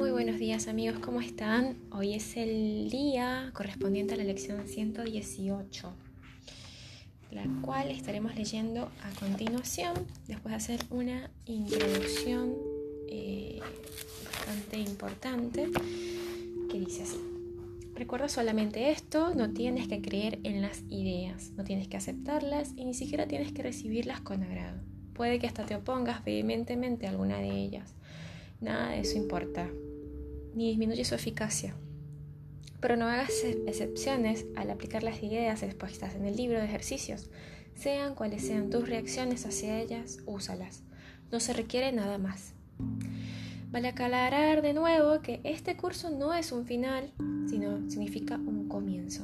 Muy buenos días amigos, ¿cómo están? Hoy es el día correspondiente a la lección 118, la cual estaremos leyendo a continuación, después de hacer una introducción eh, bastante importante que dice así. Recuerda solamente esto, no tienes que creer en las ideas, no tienes que aceptarlas y ni siquiera tienes que recibirlas con agrado. Puede que hasta te opongas vehementemente a alguna de ellas Nada de eso importa, ni disminuye su eficacia. Pero no hagas excepciones al aplicar las ideas expuestas en el libro de ejercicios. Sean cuales sean tus reacciones hacia ellas, úsalas. No se requiere nada más. Vale aclarar de nuevo que este curso no es un final, sino significa un comienzo.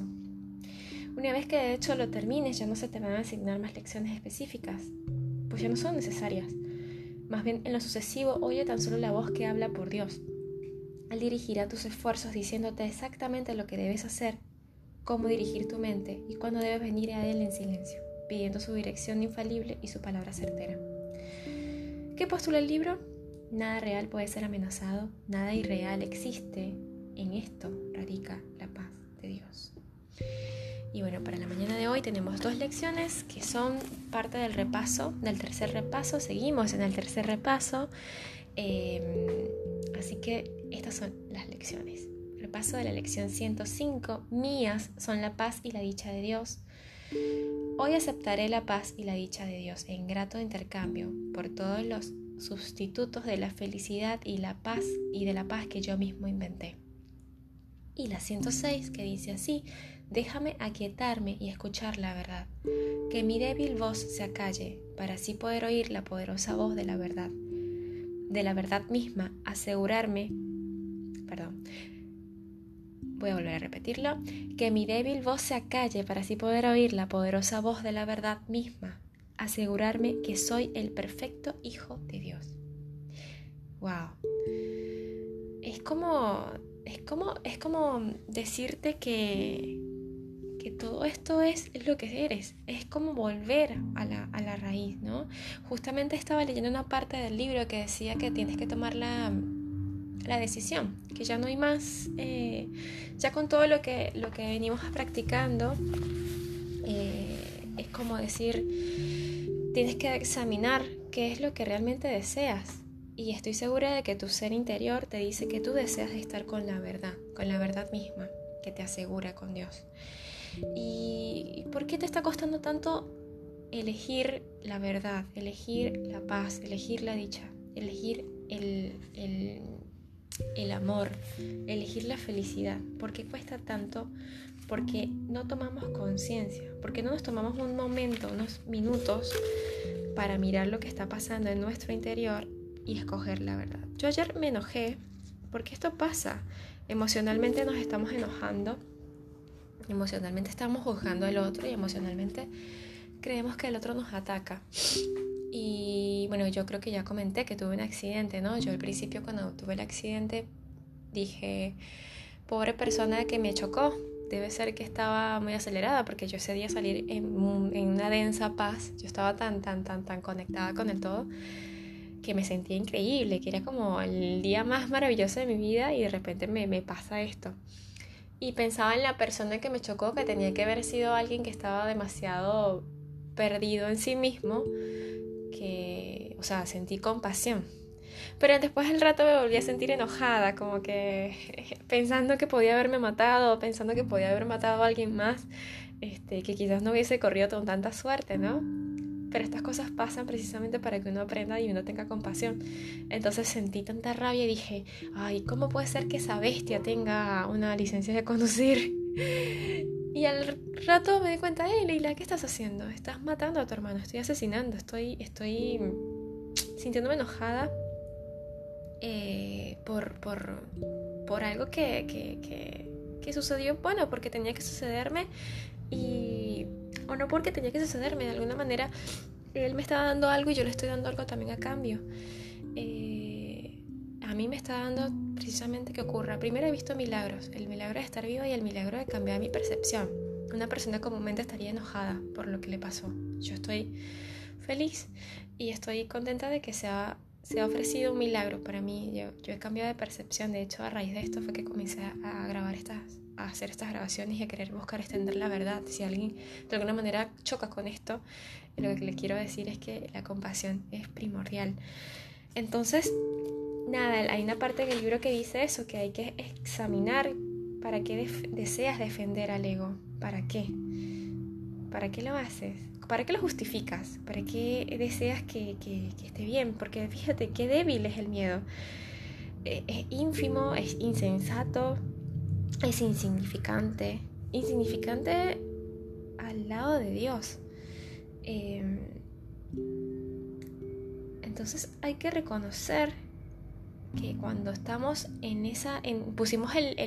Una vez que de hecho lo termines, ya no se te van a asignar más lecciones específicas, pues ya no son necesarias. Más bien, en lo sucesivo, oye tan solo la voz que habla por Dios. Él dirigirá tus esfuerzos diciéndote exactamente lo que debes hacer, cómo dirigir tu mente y cuándo debes venir a Él en silencio, pidiendo su dirección infalible y su palabra certera. ¿Qué postula el libro? Nada real puede ser amenazado, nada irreal existe. En esto radica la paz de Dios. Y bueno, para la mañana de hoy tenemos dos lecciones que son parte del repaso, del tercer repaso. Seguimos en el tercer repaso. Em, así que son las lecciones. Repaso de la lección 105. Mías son la paz y la dicha de Dios. Hoy aceptaré la paz y la dicha de Dios en grato intercambio por todos los sustitutos de la felicidad y la paz y de la paz que yo mismo inventé. Y la 106 que dice así, Déjame aquietarme y escuchar la verdad, que mi débil voz se acalle, para así poder oír la poderosa voz de la verdad, de la verdad misma, asegurarme, perdón, voy a volver a repetirlo, que mi débil voz se acalle para así poder oír la poderosa voz de la verdad misma, asegurarme que soy el perfecto Hijo de Dios. ¡Wow! Es como, es como, es como decirte que, todo esto es, lo que eres, es como volver a la, raíz, ¿no? Justamente estaba leyendo una parte del libro que decía que tienes que tomar la, decisión, que ya no hay más, eh, ya con todo lo que, lo que venimos practicando, eh, es como decir, tienes que examinar qué es lo que realmente deseas. Y estoy segura de que tu ser interior te dice que tú deseas estar con la verdad, con la verdad misma, que te asegura con Dios. ¿Y por qué te está costando tanto elegir la verdad, elegir la paz, elegir la dicha, elegir el, el, amor, elegir la felicidad? ¿Por qué cuesta tanto? Porque no tomamos conciencia, porque no nos tomamos un momento, unos minutos para mirar lo que está pasando en nuestro interior y escoger la verdad. Yo ayer me enojé porque esto pasa. Emocionalmente nos estamos enojando Emocionalmente estamos juzgando al otro y emocionalmente creemos que el otro nos ataca. Y bueno, yo creo que ya comenté que tuve un accidente, ¿no? Yo al principio cuando tuve el accidente dije, pobre persona que me chocó, debe ser que estaba muy acelerada porque yo ese día salir en, una densa paz, yo estaba tan, tan, tan, tan conectada con el todo que me sentía increíble, que era como el día más maravilloso de mi vida y de repente me, me pasa esto y pensaba en la persona que me chocó, que tenía que haber sido alguien que estaba demasiado perdido en sí mismo, que, o sea, sentí compasión. Pero después del rato me volví a sentir enojada, como que pensando que podía haberme matado, pensando que podía haber matado a alguien más, este, que quizás no hubiese corrido con tanta suerte, ¿no? Pero estas cosas pasan precisamente para que uno aprenda y uno tenga compasión. Entonces sentí tanta rabia y dije, ay, ¿cómo puede ser que esa bestia tenga una licencia de conducir? Y al rato me di cuenta, hey Leila, ¿qué estás haciendo? Estás matando a tu hermano, estoy asesinando, estoy, estoy sintiéndome enojada eh, por, por, por, algo que, que, que, sucedió, bueno, porque tenía que sucederme y o no porque tenía que sucederme, de alguna manera él me estaba dando algo y yo le estoy dando algo también a cambio. Eh, mí me está dando precisamente que ocurra. Primero he visto milagros, el milagro de estar viva y el milagro de cambiar mi percepción. Una persona comúnmente estaría enojada por lo que le pasó. Yo estoy feliz y estoy contenta de que sea se ha ofrecido un milagro para mí. Yo, yo, he cambiado de percepción. De hecho, a raíz de esto fue que comencé a, grabar estas, a hacer estas grabaciones y a querer buscar extender la verdad. Si alguien de alguna manera choca con esto, lo que le quiero decir es que la compasión es primordial. Entonces, nada, hay una parte del libro que dice eso, que hay que examinar para qué deseas defender al ego. ¿Para qué? ¿Para qué lo haces? ¿Para qué lo justificas? ¿Para qué deseas que, esté bien? Porque fíjate qué débil es el miedo. E, es ínfimo, es insensato, es insignificante. Insignificante al lado de Dios. Em, entonces hay que reconocer que cuando estamos en esa, pusimos el,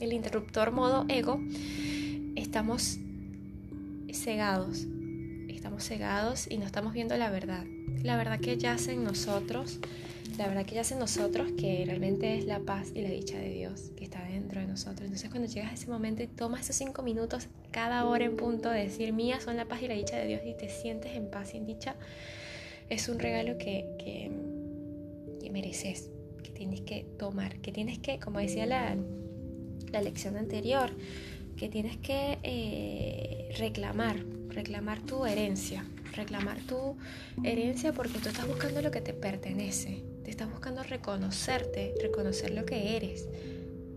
el interruptor modo ego, estamos cegados estamos cegados y no estamos viendo la verdad. La verdad que yace en nosotros, la verdad que yace en nosotros, que realmente es la paz y la dicha de Dios que está dentro de nosotros. Entonces cuando llegas a ese momento y tomas esos cinco minutos cada hora en punto de decir, mías son la paz y la dicha de Dios y te sientes en paz y en dicha, es un regalo que, que, mereces, que tienes que tomar, que tienes que, como decía la, la lección anterior, que tienes que eh, reclamar, reclamar tu herencia, reclamar tu herencia porque tú estás buscando lo que te pertenece, te estás buscando reconocerte, reconocer lo que eres,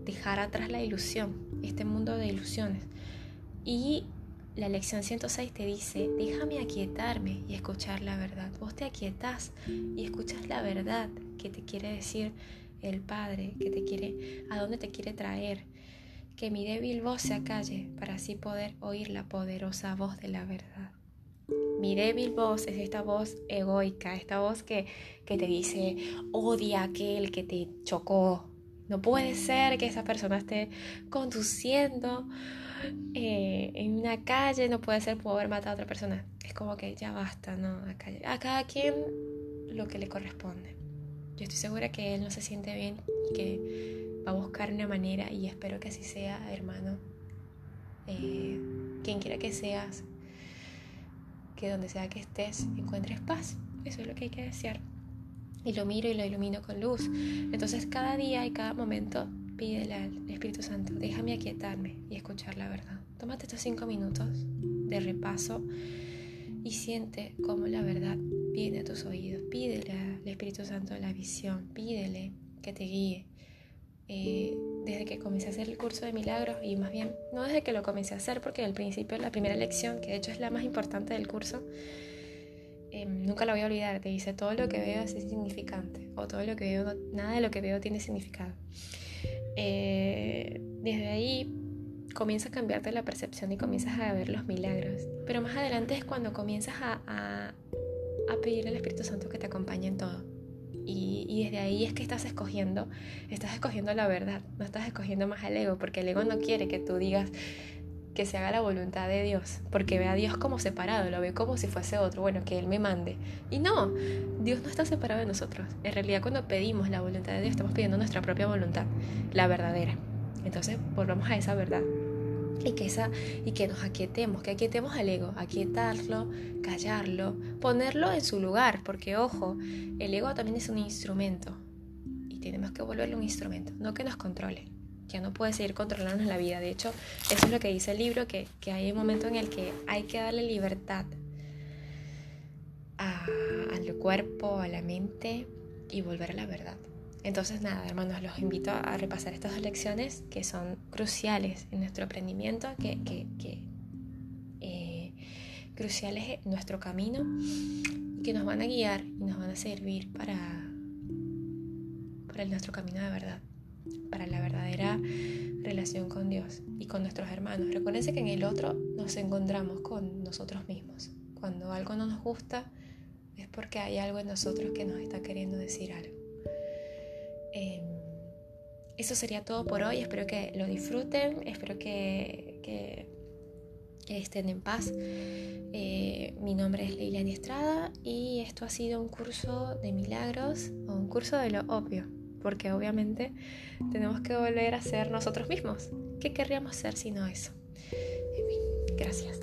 dejar atrás la ilusión, este mundo de ilusiones. Y la lección 106 te dice, déjame aquietarme y escuchar la verdad. Vos te aquietas y escuchas la verdad que te quiere decir el Padre, que te quiere, a dónde te quiere traer que mi débil voz se acalle para así poder oír la poderosa voz de la verdad. Mi débil voz es esta voz egoica, esta voz que, te dice, odia aquel que te chocó. No puede ser que esa persona esté conduciendo eh, en una calle, no puede ser por haber matado a otra persona. Es como que ya basta, ¿no? A cada quien lo que le corresponde. Yo estoy segura que él no se siente bien y que va a buscar una manera y espero que así sea, hermano. Eh, quien quiera que seas, que donde sea que estés encuentres paz. Eso es lo que hay que desear. Y lo miro y lo ilumino con luz. Entonces cada día y cada momento pídele al Espíritu Santo, déjame aquietarme y escuchar la verdad. Tómate estos cinco minutos de repaso y siente cómo la verdad viene a tus oídos. Pídele al Espíritu Santo la visión, pídele que te guíe, eh, desde que comencé a hacer el curso de milagros y más bien no desde que lo comencé a hacer porque al principio la primera lección que de hecho es la más importante del curso em, nunca la voy a olvidar te dice todo lo que veo es insignificante o todo lo que veo nada de lo que veo tiene significado eh, desde ahí comienza a cambiarte la percepción y comienzas a ver los milagros. Pero más adelante es cuando comienzas a, a, a pedirle al Espíritu Santo que te acompañe en todo. Y, desde ahí es que estás escogiendo, estás escogiendo la verdad, no estás escogiendo más al ego, porque el ego no quiere que tú digas que se haga la voluntad de Dios, porque ve a Dios como separado, lo ve como si fuese otro, bueno, que Él me mande. Y no, Dios no está separado de nosotros. En realidad cuando pedimos la voluntad de Dios, estamos pidiendo nuestra propia voluntad, la verdadera. Entonces, volvamos a esa verdad y que, esa, y que nos aquietemos, que aquietemos al ego, aquietarlo, callarlo, ponerlo en su lugar, porque ojo, el ego también es un instrumento y tenemos que volverlo un instrumento, no que nos controle. Ya no puede seguir controlándonos la vida. De hecho, eso es lo que dice el libro, que, que hay un momento en el que hay que darle libertad al cuerpo, a la mente y volver a la verdad. Entonces nada, hermanos, los invito a repasar estas dos lecciones que son cruciales en nuestro aprendimiento, que, que, eh, cruciales en nuestro camino, que nos van a guiar y nos van a servir para, para nuestro camino de verdad, para la verdadera relación con Dios y con nuestros hermanos. Recuérdense que en el otro nos encontramos con nosotros mismos. Cuando algo no nos gusta es porque hay algo en nosotros que nos está queriendo decir algo. Em, eso sería todo por hoy. Espero que lo disfruten. Espero que, que, estén en paz. Eh, mi nombre es Leilani Estrada y esto ha sido un curso de milagros o un curso de lo obvio. Porque obviamente tenemos que volver a ser nosotros mismos. ¿Qué querríamos ser si no eso? En fin, gracias.